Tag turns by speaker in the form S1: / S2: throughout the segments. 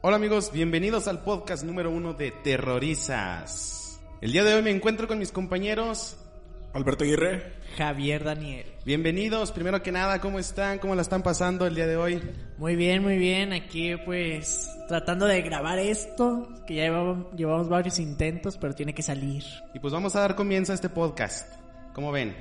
S1: Hola amigos, bienvenidos al podcast número uno de Terrorizas. El día de hoy me encuentro con mis compañeros.
S2: Alberto Aguirre.
S3: Javier Daniel.
S1: Bienvenidos, primero que nada, ¿cómo están? ¿Cómo la están pasando el día de hoy?
S3: Muy bien, muy bien. Aquí pues tratando de grabar esto, que ya llevamos, llevamos varios intentos, pero tiene que salir.
S1: Y pues vamos a dar comienzo a este podcast. ¿Cómo ven?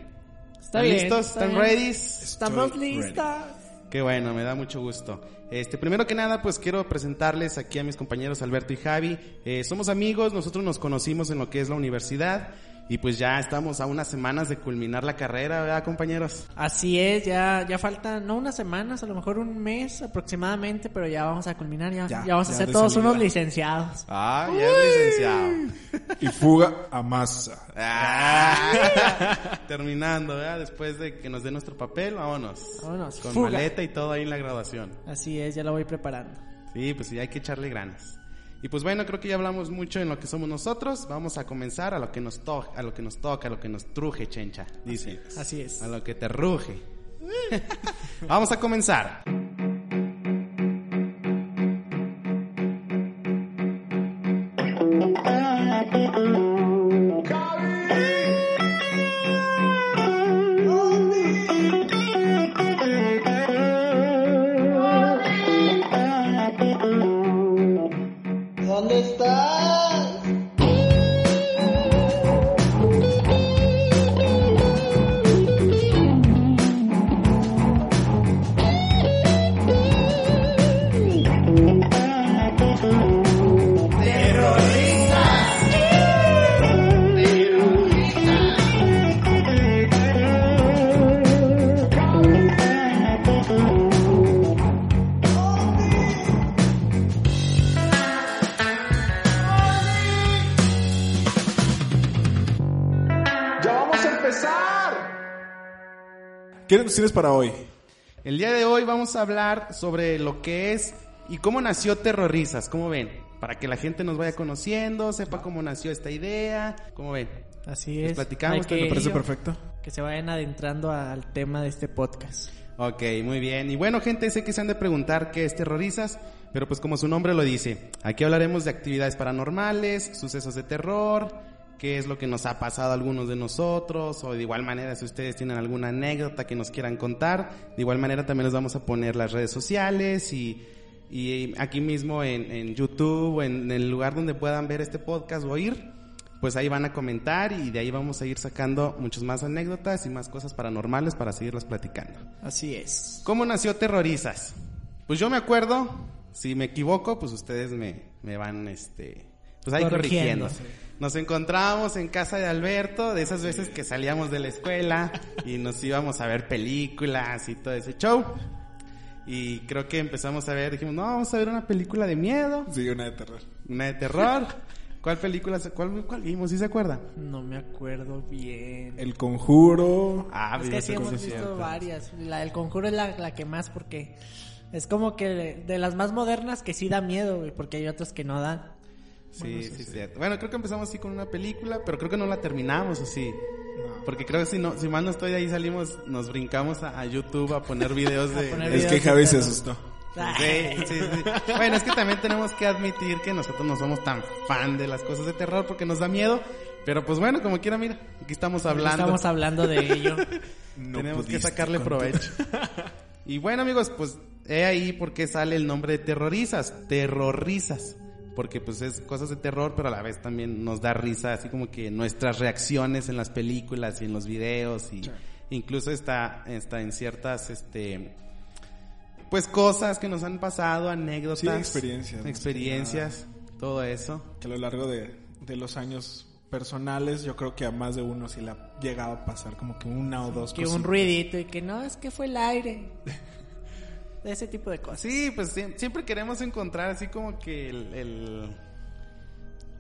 S3: ¿Está
S1: ¿Están
S3: bien,
S1: listos?
S3: está
S1: ¿Están
S3: bien.
S1: ready?
S3: Estamos
S2: Estoy
S3: listas.
S1: Qué bueno, me da mucho gusto. Este, primero que nada, pues quiero presentarles aquí a mis compañeros Alberto y Javi. Eh, somos amigos, nosotros nos conocimos en lo que es la universidad y pues ya estamos a unas semanas de culminar la carrera, ¿verdad, compañeros?
S3: Así es, ya, ya faltan, no unas semanas, a lo mejor un mes aproximadamente, pero ya vamos a culminar, ya, ya,
S2: Ya,
S3: vamos a ser todos
S2: salida.
S3: unos licenciados.
S1: Ah, ya es licenciado.
S2: Y fuga a masa.
S1: Ah, terminando, ¿verdad? Después de que nos den nuestro papel, vámonos.
S3: Vámonos,
S1: Con
S3: fuga.
S1: maleta y todo ahí en la graduación.
S3: Así es, ya lo voy preparando.
S1: Sí, pues sí, hay que echarle ganas. Y pues bueno, creo que ya hablamos mucho en lo que somos nosotros. Vamos a comenzar a lo que nos toca, a lo que nos toca, a lo que nos truje, chencha. Dice.
S3: Así es.
S1: A lo que te ruge. Vamos a comenzar.
S2: ¿Qué nos tienes para hoy?
S1: El día de hoy vamos a hablar sobre lo que es y cómo nació Terrorizas. ¿Cómo ven? Para que la gente nos vaya conociendo, sepa cómo nació esta idea. ¿Cómo ven?
S3: Así
S1: Les
S3: es.
S1: platicamos, que me
S2: parece perfecto.
S3: que se vayan adentrando al tema de este podcast.
S1: Ok, muy bien. Y bueno, gente, sé que se han de preguntar qué es Terrorizas, pero pues como su nombre lo dice, aquí hablaremos de actividades paranormales, sucesos de terror, qué es lo que nos ha pasado a algunos de nosotros, o de igual manera si ustedes tienen alguna anécdota que nos quieran contar, de igual manera también les vamos a poner las redes sociales y, y aquí mismo en, en YouTube o en el lugar donde puedan ver este podcast o oír, pues ahí van a comentar y de ahí vamos a ir sacando muchas más anécdotas y más cosas paranormales para seguirlas platicando.
S3: Así es.
S1: ¿Cómo nació Terrorizas? Pues yo me acuerdo, si me equivoco, pues ustedes me, me van, este, pues ahí corrigiendo.
S3: Corrigiendo.
S1: Nos encontrábamos en casa de Alberto, de esas veces que salíamos de la escuela y nos íbamos a ver películas y todo ese show. Y creo que empezamos a ver, dijimos, no, vamos a ver una película de miedo,
S2: Sí, una de terror.
S1: una de terror. ¿Cuál película, se- cuál, cuál vimos? ¿Sí se acuerda?
S3: No me acuerdo bien.
S2: El conjuro.
S1: Ah,
S3: es que sí hemos visto varias. La del conjuro es la, la que más porque es como que de, de las más modernas que sí da miedo, güey, porque hay otras que no dan.
S1: Sí, sí, cierto. Bueno, creo que empezamos así con una película, pero creo que no la terminamos así. Porque creo que si no, si mal no estoy ahí salimos, nos brincamos a, a YouTube a poner videos de...
S3: poner
S2: Es que Javi se asustó.
S1: Sí, sí, sí. Bueno, es que también tenemos que admitir que nosotros no somos tan fan de las cosas de terror porque nos da miedo. Pero pues bueno, como quiera, mira, aquí estamos hablando.
S3: Estamos hablando de ello.
S2: No
S1: Tenemos que sacarle provecho. y bueno, amigos, pues he ahí por qué sale el nombre de terrorizas, terrorizas. Porque pues es cosas de terror, pero a la vez también nos da risa, así como que nuestras reacciones en las películas y en los videos y incluso está, está en ciertas, este, pues cosas que nos han pasado, anécdotas.
S2: Sí, experiencias,
S1: Experiencias, todo eso.
S2: Que a lo largo de, de los años personales, yo creo que a más de uno sí le ha llegado a pasar como que una o dos
S3: que un ruidito y que no, es que fue el aire. De ese tipo de cosas.
S1: Sí, pues sie- siempre queremos encontrar así como que el- el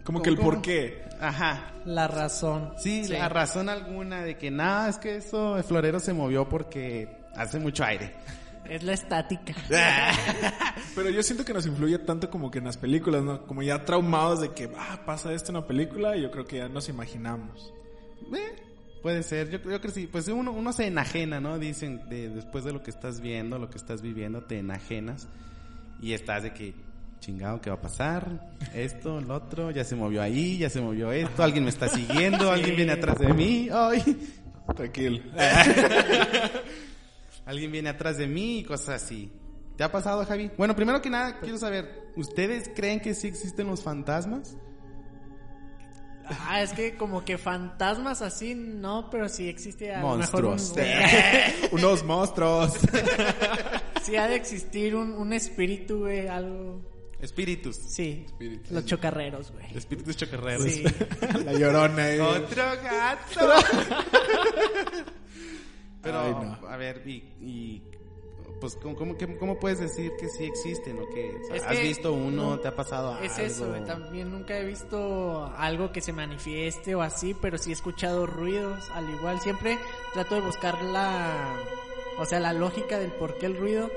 S2: Como que el por qué.
S1: Ajá.
S3: La razón.
S1: Sí, la razón alguna de que nada, es que eso, el florero se movió porque hace mucho aire.
S3: Es la estática.
S2: Pero yo siento que nos influye tanto como que en las películas, ¿no? Como ya traumados de que, ah, pasa esto en una película y yo creo que ya nos imaginamos.
S1: Eh, puede ser, yo creo que sí, pues uno, uno se enajena, ¿no? Dicen, de, después de lo que estás viendo, lo que estás viviendo, te enajenas y estás de que chingado, ¿qué va a pasar? Esto, lo otro, ya se movió ahí, ya se movió esto, alguien me está siguiendo, alguien viene atrás de mí, ay,
S2: Tranquilo.
S1: alguien viene atrás de mí y cosas así. ¿Te ha pasado, Javi? Bueno, primero que nada, quiero saber, ¿ustedes creen que sí existen los fantasmas?
S3: Ah, es que como que fantasmas así, no, pero sí existe a lo mejor un,
S1: Monstruos.
S2: Unos monstruos.
S3: sí ha de existir un, un espíritu, güey, algo.
S1: Espíritus.
S3: Sí,
S2: Espíritus.
S3: los chocarreros, güey.
S1: Espíritus chocarreros.
S3: Sí.
S2: La llorona ahí.
S1: Otro gato. Pero,
S2: Ay, no.
S1: a ver, y, y, pues, ¿cómo, cómo, qué- cómo puedes decir que sí existen o que
S3: Es
S1: has
S3: que-
S1: visto uno,
S3: no,
S1: te ha pasado
S3: Es
S1: algo?
S3: eso, güey. También nunca he visto algo que se manifieste o así, pero sí he escuchado ruidos. Al igual, siempre trato de buscar la. O sea, la lógica del por qué el ruido.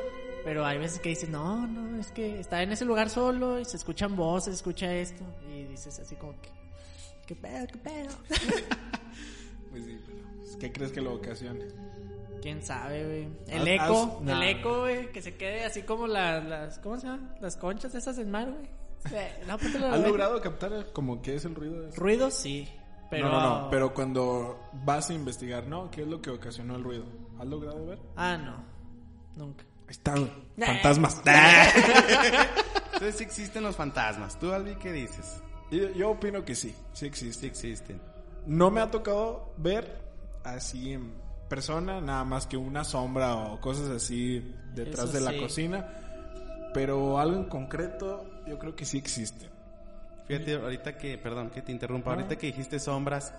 S3: Pero hay veces que dices, no, no, es que está en ese lugar solo y se escuchan voces, se escucha esto. Y dices así como que. ¿Qué pedo, qué pedo?
S2: Pues sí, pero, pues, ¿Qué crees que lo ocasione?
S3: ¿Quién sabe, güey? El eco,
S2: nah.
S3: el eco, güey, que se quede así como la- las. ¿Cómo se llama? Las conchas esas del mar, güey. No, a
S2: ¿Has logrado captar como qué es el ruido de eso?
S3: Ruidos, sí. Pero...
S2: No, no, no. Pero cuando vas a investigar, ¿no? ¿Qué es lo que ocasionó el ruido? ¿Has logrado ver?
S3: Ah, no. Nunca.
S2: Ahí está, güey. Fantasmas.
S1: Entonces sí existen los fantasmas. ¿Tú, Albi, qué dices?
S2: yo, yo opino que sí, sí
S1: Sí
S2: existe.
S1: existen.
S2: No me ha tocado ver así en persona, nada más que una sombra o cosas así detrás
S3: Eso
S2: de la
S3: sí.
S2: cocina. Pero algo en concreto, yo creo que sí existe.
S1: Fíjate, ahorita que, perdón, que te interrumpa, ahorita que dijiste sombras,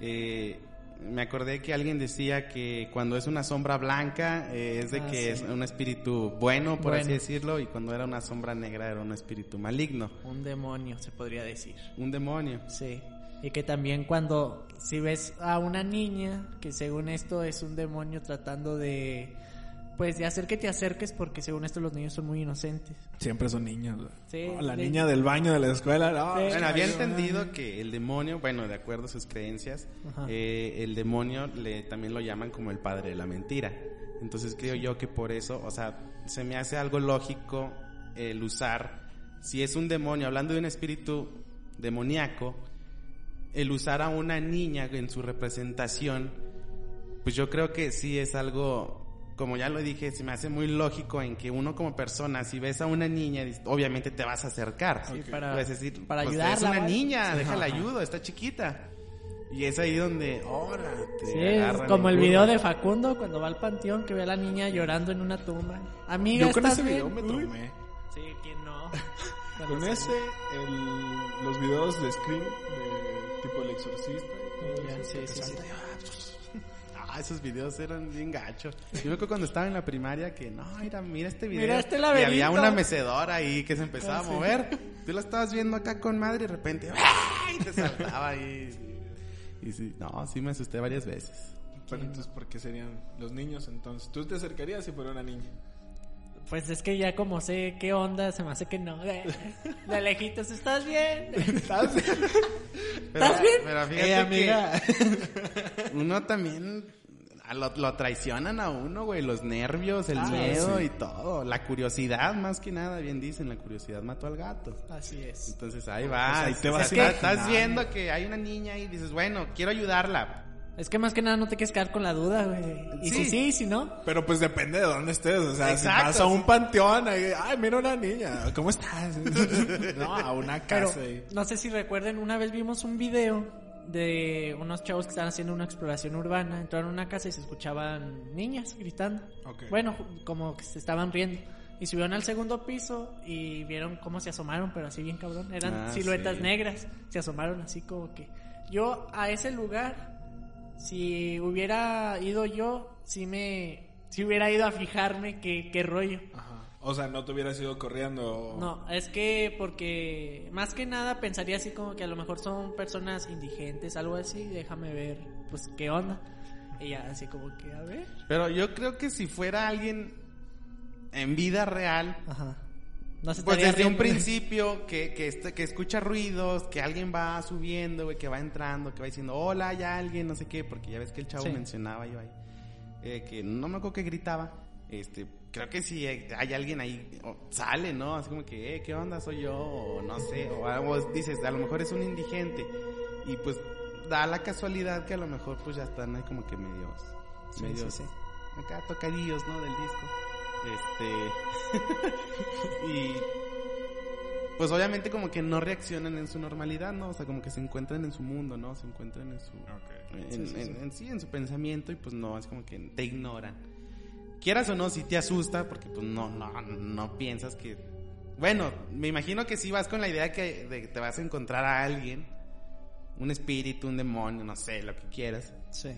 S1: eh, me acordé que alguien decía que cuando es una sombra blanca eh, es de
S3: Ah,
S1: que
S3: sí.
S1: es un espíritu bueno, por así decirlo, y cuando era una sombra negra era un espíritu maligno,
S3: Un demonio, se podría decir.
S1: un demonio.
S3: Sí. Y que también cuando, si ves a una niña, que según esto es un demonio tratando de, pues de hacer que te acerques, porque según esto los niños son muy inocentes.
S2: Siempre son niños.
S3: Sí,
S2: Oh, la
S3: de-
S2: niña del baño de la escuela. no,
S3: Sí.
S1: Bueno, había entendido que el demonio, bueno, de acuerdo a sus creencias, eh, el demonio le, también lo llaman como el padre de la mentira. Entonces creo yo que por eso, o sea, se me hace algo lógico el usar, si es un demonio, hablando de un espíritu demoníaco, el usar a una niña en su representación, pues yo creo que sí es algo, como ya lo dije, se me hace muy lógico en que uno como persona, si ves a una niña, obviamente te vas a acercar.
S3: Sí, para,
S1: Puedes decir,
S3: para
S1: pues,
S3: ayudarla.
S1: Es una
S3: ¿vale?
S1: niña, déjala
S3: Ajá.
S1: ayudo, está chiquita. Y es ahí donde, ahora, te
S3: Sí, es como el
S1: curva.
S3: video de Facundo cuando va al panteón que ve a la niña llorando en una tumba. Amiga,
S2: Yo con
S3: ¿estás
S2: ese video
S3: bien?
S2: me
S3: Uy.
S2: tomé.
S3: Sí, ¿quién no?
S2: Con
S3: se-
S2: ese, el- los videos de Scream, de tipo El Exorcista. y todo
S3: Ya,
S2: eso,
S3: sí,
S2: sale,
S3: sí.
S1: Ah, esos videos eran bien gachos. Yo me acuerdo cuando estaba en la primaria que, no, mira, mira este video.
S3: Mira este
S1: y había
S3: laberinto.
S1: una mecedora ahí que se empezaba
S3: Ah,
S1: a
S3: sí.
S1: mover. Tú la estabas viendo acá con madre y de repente, ¡ay! te saltaba ahí. Y sí, no, sí me asusté varias veces.
S2: Pero entonces, ¿por qué serían los niños entonces? ¿Tú te acercarías si fuera una niña?
S3: Pues es que ya como sé qué onda, se me hace que no. De, de lejitos, ¿estás bien?
S2: ¿Estás?
S1: Pero,
S3: ¿Estás bien?
S1: Pero fíjate
S2: Eh, amiga.
S1: que uno también lo, lo traicionan a uno, güey, los nervios, el
S3: Ah,
S1: miedo
S2: sí.
S1: y todo, la curiosidad más que nada, bien dicen, la curiosidad mató al gato.
S3: Así es.
S1: Entonces ahí va,
S2: ahí
S1: y
S2: te
S1: o
S2: vas
S1: sea, estás, estás viendo que hay una niña y dices, bueno, quiero ayudarla.
S3: Es que más que nada no te quieres quedar con la duda, güey. Y
S1: Sí.
S3: si sí, si no.
S2: Pero pues depende de dónde estés. O sea,
S1: Exacto,
S2: si vas a un
S1: sí.
S2: panteón, ahí, ay, mira una niña, ¿cómo estás? no, a una
S3: Pero
S2: casa. ahí.
S3: no sé si recuerden, una vez vimos un video de unos chavos que estaban haciendo una exploración urbana. Entraron a una casa y se escuchaban niñas gritando.
S2: Ok.
S3: Bueno, como que se estaban riendo. Y subieron al segundo piso y vieron cómo se asomaron, pero así bien cabrón. Eran
S1: Ah,
S3: siluetas
S1: sí.
S3: negras. Se asomaron así como que... Yo a ese lugar, si hubiera ido yo, sí me... Si hubiera ido a fijarme qué, qué rollo.
S2: Ajá. O sea, no te hubieras ido corriendo.
S3: No, es que porque más que nada pensaría así como que a lo mejor son personas indigentes, algo así, déjame ver, pues qué onda. Y ya así como que, a ver.
S1: Pero yo creo que si fuera alguien en vida real,
S3: Ajá. No se
S1: pues desde un principio que, que, este- que escucha ruidos, que alguien va subiendo, güey, que va entrando, que va diciendo, hola, hay alguien, no sé qué, porque ya ves que el chavo
S3: Sí.
S1: mencionaba yo ahí, eh, que no me acuerdo que gritaba, este, creo que si hay alguien ahí, sale, ¿no? Así como que, eh, ¿qué onda? Soy yo, o no sé, o algo dices, a lo mejor es un indigente. Y pues da la casualidad que a lo mejor pues ya están ahí como que medios,
S3: Sí,
S1: medios,
S3: sí, sí.
S1: acá tocadillos, ¿no? Del disco. Este. y. Pues obviamente como que no reaccionan en su normalidad, ¿no? O sea, como que se encuentran en su mundo, ¿no? Se encuentran en su... En,
S3: Sí, sí,
S1: en-
S3: sí.
S1: en- sí, en su pensamiento y pues no, es como que te ignoran. Quieras o no, si te asusta porque pues no, no, no piensas que... Bueno, me imagino que si vas con la idea que, de que te vas a encontrar a alguien, un espíritu, un demonio, no sé, lo que quieras.
S3: Sí.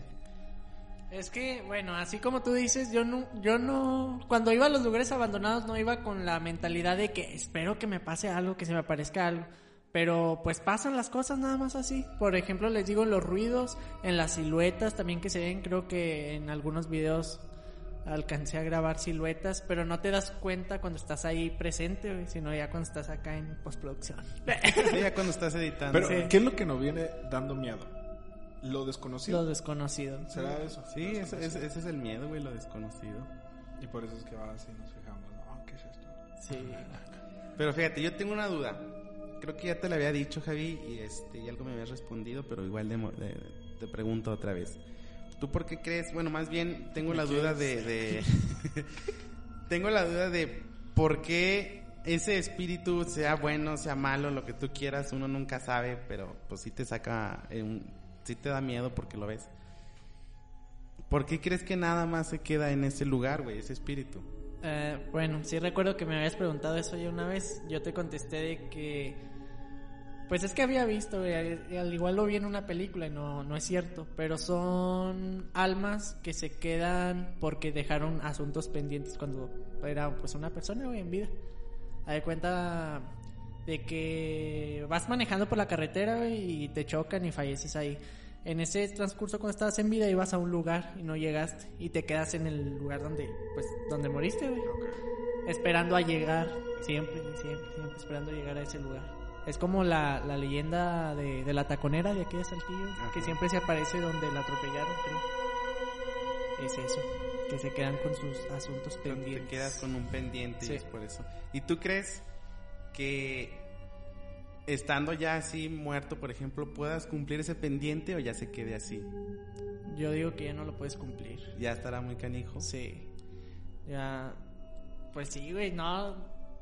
S3: Es que, bueno, así como tú dices, yo no, yo no, cuando iba a los lugares abandonados no iba con la mentalidad de que espero que me pase algo, que se me aparezca algo. Pero pues pasan las cosas nada más así. Por ejemplo, les digo los ruidos, en las siluetas también que se ven, creo que en algunos videos alcancé a grabar siluetas, pero no te das cuenta cuando estás ahí presente, sino ya cuando estás acá en postproducción.
S1: Sí, ya cuando estás editando.
S2: Pero,
S3: Sí.
S2: ¿qué es lo que nos viene dando miedo? Lo desconocido.
S3: Lo desconocido.
S2: ¿Será eso?
S1: Sí, ese, ese- ese es el miedo, güey, lo desconocido.
S2: Y por eso es que va así, nos fijamos. ¿no? ¿Qué es esto?
S3: Sí.
S1: Pero fíjate, yo tengo una duda. Creo que ya te la había dicho, Javi, y, este, y algo me habías respondido, pero igual de de- te pregunto otra vez. ¿Tú por qué crees? Bueno, más bien tengo la duda de... de- tengo la duda de por qué ese espíritu, sea bueno, sea malo, lo que tú quieras, uno nunca sabe, pero pues sí te saca, eh, un- sí te da miedo porque lo ves. ¿Por qué crees que nada más se queda en ese lugar, güey, ese espíritu?
S3: Eh, bueno, sí recuerdo que me habías preguntado eso ya una vez. Yo te contesté de que. Pues es que había visto, güey, al al igual lo vi en una película y no, no es cierto. Pero son almas que se quedan porque dejaron asuntos pendientes cuando era pues una persona, güey, en vida. A de cuenta de que vas manejando por la carretera y te chocan y falleces ahí. En ese transcurso cuando estabas en vida ibas a un lugar y no llegaste y te quedas en el lugar donde pues donde moriste, güey. Esperando a llegar, siempre, siempre, siempre esperando a llegar a ese lugar. Es como la, la leyenda de, de la taconera de aquí de Saltillo,
S1: Ajá.
S3: que siempre se aparece donde la atropellaron, creo. Es eso, que se quedan con sus asuntos
S1: Te
S3: pendientes.
S1: quedas con un pendiente y es por eso. ¿Y tú crees que estando ya así muerto, por ejemplo, puedas cumplir ese pendiente o ya se quede así?
S3: Yo digo que ya no lo puedes cumplir.
S1: Ya estará muy canijo.
S3: Sí. Ya. Pues sí, güey, no.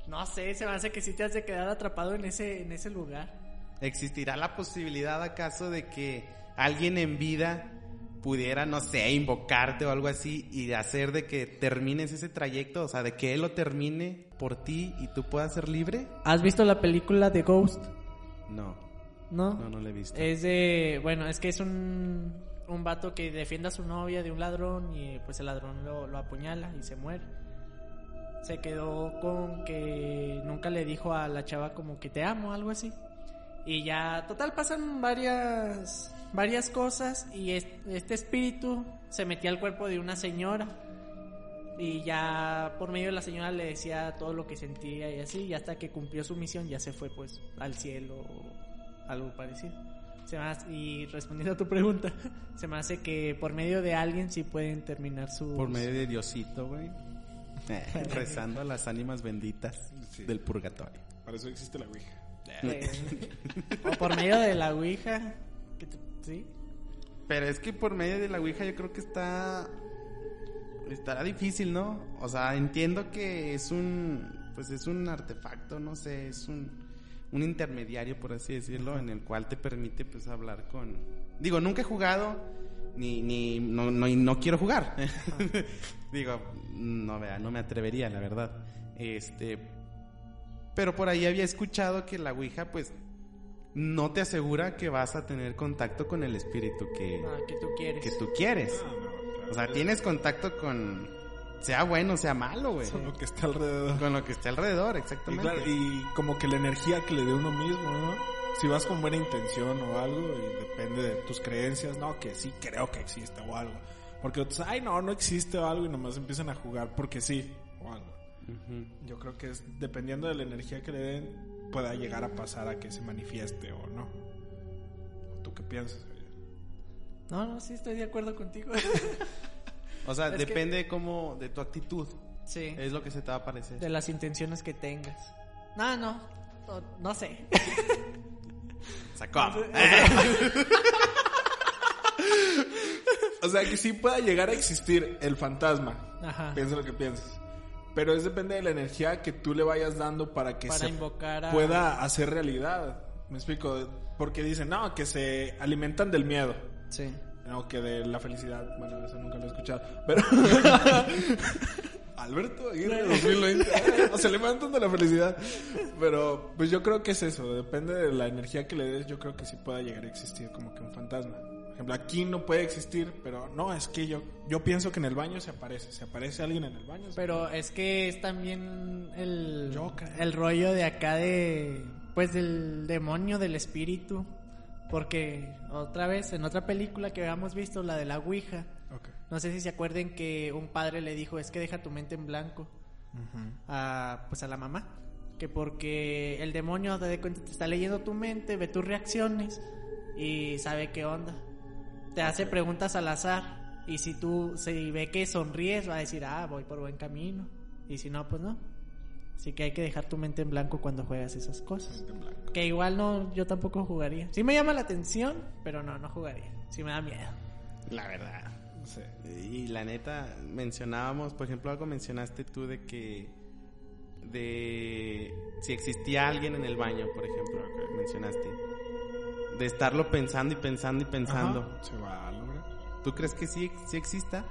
S3: No sé, se me hace que sí te has de quedar atrapado en ese, en ese lugar.
S1: ¿Existirá la posibilidad acaso de que alguien en vida pudiera, no sé, invocarte o algo así y hacer de que termines ese trayecto? O sea, de que él lo termine por ti y tú puedas ser libre?
S3: ¿Has visto la película de Ghost?
S1: No,
S3: ¿No?
S1: no, no lo he visto.
S3: Es de. Bueno, es que es un. Un vato que defiende a su novia de un ladrón y pues el ladrón lo, lo apuñala y se muere. Se quedó con que nunca le dijo a la chava como que te amo, algo así. Y ya, total, pasan varias, varias cosas y es- este espíritu se metía al cuerpo de una señora. Y ya por medio de la señora le decía todo lo que sentía y así, y hasta que cumplió su misión ya se fue pues al cielo o algo parecido. Se me hace- y respondiendo a tu pregunta, se me hace que por medio de alguien sí pueden terminar su...
S1: Por medio de Diosito, güey. Eh, rezando a las ánimas benditas
S2: Sí.
S1: del purgatorio.
S2: Para eso existe la Ouija.
S3: Eh, o por medio de la Ouija. que ¿Sí?
S1: Pero es que por medio de la Ouija yo creo que está... Estará difícil, ¿no? O sea, entiendo que es un... Pues es un artefacto, no sé, es un... Un intermediario, por así decirlo, en el cual te permite, pues, hablar con... Digo, nunca he jugado, ni... ni no, no, y no quiero jugar. Digo, no, vea, no me atrevería, la verdad. Este... Pero por ahí había escuchado que la Ouija, pues, no te asegura que vas a tener contacto con el espíritu que,
S3: Ah, que tú quieres.
S1: que tú quieres.
S2: Ah, no.
S1: O sea, tienes contacto con, sea bueno, sea malo, güey.
S2: Con lo que está alrededor.
S1: Con lo que esté alrededor,
S2: Y,
S1: exactamente.
S2: claro, y como que la energía que le dé uno mismo, ¿no? Si vas con buena intención o algo, y depende de tus creencias, no, que sí creo que existe o algo. Porque otros, ay, no, no existe o algo, y nomás empiezan a jugar porque sí o algo. Yo creo que es, dependiendo de la energía que le den, pueda llegar a pasar a que se manifieste o no. ¿Tú qué piensas?
S3: No, no, sí estoy de acuerdo contigo.
S1: O sea,
S3: Es que-
S1: depende como de tu actitud.
S3: Sí.
S1: Es lo que se te va a parecer.
S3: De las intenciones que tengas. No, no. No, no sé.
S1: Sacó.
S2: O sea, que sí pueda llegar a existir el fantasma.
S3: Ajá.
S2: Piensa lo que pienses. Pero es depende de la energía que tú le vayas dando para que
S3: Para
S2: se
S3: invocar a...
S2: pueda hacer realidad. Me explico. Porque dicen, no, que se alimentan del miedo.
S3: Sí.
S2: No, que de la felicidad. Bueno, eso nunca lo he escuchado. Pero. Alberto Aguirre 2020. eh, O se alimentan de la felicidad. Pero, pues yo creo que es eso. Depende de la energía que le des. Yo creo que sí pueda llegar a existir como que un fantasma. Por ejemplo, aquí no puede existir, pero no, es que yo, yo pienso que en el baño se aparece. Se aparece alguien en el baño.
S3: Pero es que es también el,
S2: Yo creo.
S3: el rollo de acá de, pues del demonio, del espíritu. Porque otra vez, en otra película que habíamos visto, la de la Ouija, no sé si se acuerden que un padre le dijo, es que deja tu mente en blanco a, pues a la mamá. Que porque el demonio te, de cuenta, te está leyendo tu mente, ve tus reacciones y sabe qué onda. Te hace preguntas al azar y si tú si ve que sonríes va a decir, ah, voy por buen camino. Y si no, pues no. Así que hay que dejar tu mente en blanco cuando juegas esas cosas.
S2: En blanco.
S3: Que igual no, yo tampoco jugaría. Sí me llama la atención, pero no, no jugaría. Sí me da miedo.
S1: La verdad.
S2: No sé.
S1: Y la neta, mencionábamos, por ejemplo, algo mencionaste tú de que. de. si existía alguien en el baño, por ejemplo, mencionaste. De estarlo pensando y pensando y pensando.
S2: Ajá, Se va a lograr.
S1: ¿Tú crees que sí, sí exista?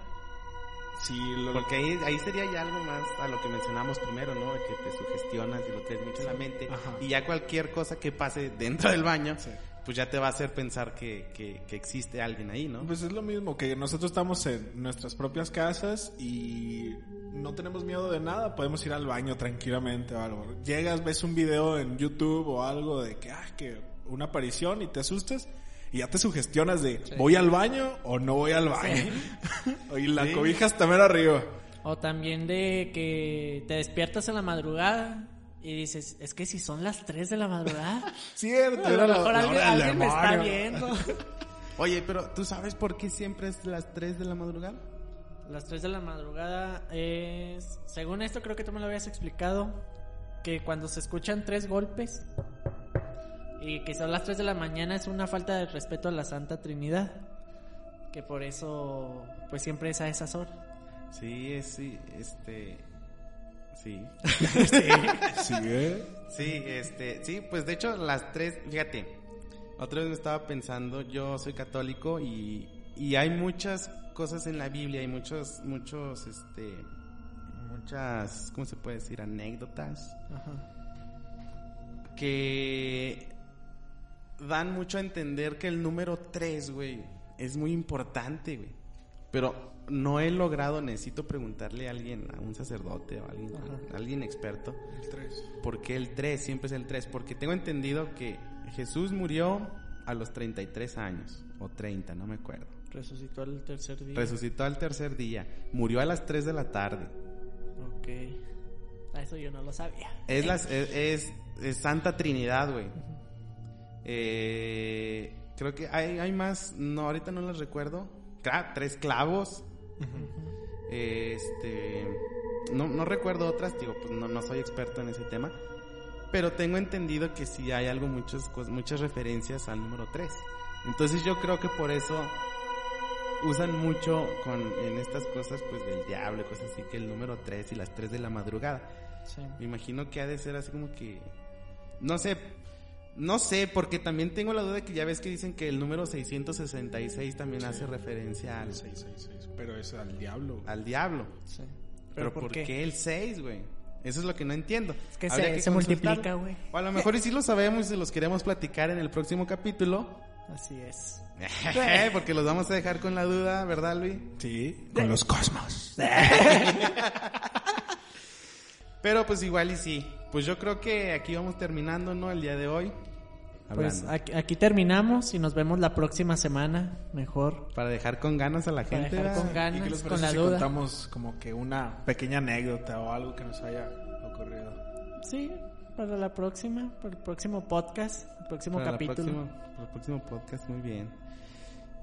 S2: Sí, lo,
S1: Porque ahí, ahí sería ya algo más a lo que mencionamos primero, ¿no? De que te sugestionas y lo tienes mucho en la mente.
S2: Ajá.
S1: Y ya cualquier cosa que pase dentro del baño,
S2: Sí.
S1: pues ya te va a hacer pensar que, que, que existe alguien ahí, ¿no?
S2: Pues es lo mismo, que nosotros estamos en nuestras propias casas y no tenemos miedo de nada, podemos ir al baño tranquilamente o algo. Llegas, ves un video en YouTube o algo de que, ah, que una aparición y te asustas y ya te sugestionas de, ¿voy al baño o no voy al baño? y la
S1: Sí.
S2: cobija está mero arriba.
S3: O también de que te despiertas en la madrugada y dices, es que si son las 3 de la madrugada,
S2: Cierto,
S3: a lo
S2: era la-
S3: mejor
S2: la
S3: alguien, alguien me está viendo.
S1: Oye, pero ¿tú sabes por qué siempre es las 3 de la madrugada?
S3: Las 3 de la madrugada es, según esto creo que tú me lo habías explicado, que cuando se escuchan tres golpes y que son las 3 de la mañana es una falta de respeto a la Santa Trinidad. Que por eso, pues siempre es a esas horas.
S1: Sí, es, sí, este... Sí.
S2: Sí, ¿eh?
S1: Sí, este, sí, pues de hecho las tres, fíjate, otra vez me estaba pensando, yo soy católico y, y hay muchas cosas en la Biblia, hay muchos, muchos, este, muchas, ¿cómo se puede decir? Anécdotas
S3: Ajá.
S1: que dan mucho a entender que el número 3, güey, es muy importante, güey. Pero no he logrado, necesito preguntarle a alguien, a un sacerdote o a alguien, a alguien experto,
S2: El 3.
S1: ¿Por qué el 3? Siempre es el 3. Porque tengo entendido que Jesús murió a los 33 años. O 30, no me acuerdo.
S3: Resucitó al tercer día.
S1: Resucitó al tercer día. Murió a las 3 de la tarde.
S3: ok. Ah, Eso yo no lo sabía.
S1: Es, las, es, es- es Santa Trinidad, güey. Eh, creo que hay, hay más. No, ahorita no las recuerdo. Tres clavos. Este. No, no recuerdo otras, digo, pues no, no soy experto en ese tema. Pero tengo entendido que sí hay algo, muchas, muchas referencias al número 3. Entonces yo creo que por eso usan mucho con, en estas cosas pues del diablo cosas así que el número 3 y las 3 de la madrugada.
S3: Sí.
S1: Me imagino que ha de ser así como que... No sé, no sé, porque también tengo la duda de que ya ves que dicen que el número 666 también hace referencia al,
S2: 666. Pero es al diablo.
S1: al diablo.
S3: sí.
S1: Pero, ¿por qué? el 6, güey? Eso es lo que no entiendo.
S3: Es que
S1: Habría
S3: se, se
S1: consultarlo.
S3: multiplica, güey.
S1: O a lo mejor y sí lo sabemos y se los queremos platicar en el próximo capítulo.
S3: Así es.
S1: porque los vamos a dejar con la duda, ¿verdad, Luis?
S2: Sí, con los cosmos.
S1: Pero pues igual y sí. Pues yo creo que aquí vamos terminando, ¿no? El día de hoy.
S3: Pues
S1: Hablando.
S3: aquí, aquí terminamos y nos vemos la próxima semana. Mejor.
S1: Para dejar con ganas a la
S3: Para
S1: gente.
S3: dejar con
S2: ¿Y
S3: ganas,
S2: qué les
S3: con la
S2: si
S3: duda.
S2: contamos como que una pequeña anécdota o algo que nos haya ocurrido?
S3: Sí, para la próxima, para el próximo podcast, el próximo
S1: Para la
S3: capítulo.
S1: próxima- para el próximo podcast, muy bien.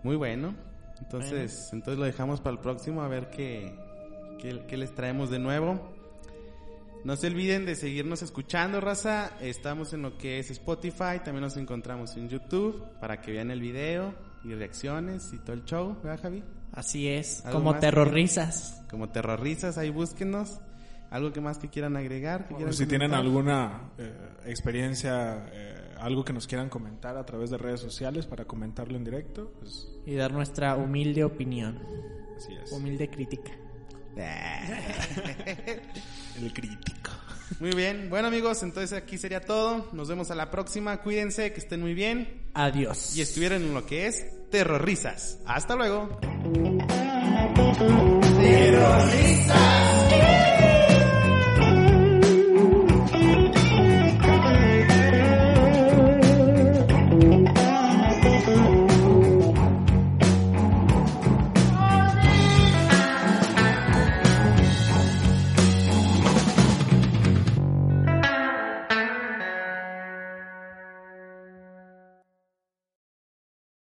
S1: Muy bueno. Entonces, entonces lo dejamos para el próximo a ver qué, ¿Qué, qué les traemos de nuevo? No se olviden de seguirnos escuchando, raza. Estamos en lo que es Spotify, también nos encontramos en YouTube para que vean el video y reacciones y todo el show, ¿verdad, Javi?
S3: Así es,
S1: ¿Algo
S3: como
S1: más?
S3: terroristas.
S1: Como terroristas, ahí búsquenos. ¿Algo que más que quieran agregar? que
S2: O
S1: quieran
S2: si tienen alguna eh, experiencia, eh, algo que nos quieran comentar a través de redes sociales para comentarlo en directo, pues
S3: Y dar nuestra humilde opinión,
S2: así es.
S3: humilde crítica.
S2: El crítico.
S1: Muy bien, bueno amigos, entonces aquí sería todo. Nos vemos a la próxima. Cuídense, que estén muy bien.
S3: Adiós.
S1: Y estuvieron en lo que es Terrorrisas. Hasta luego.
S4: Terroristas.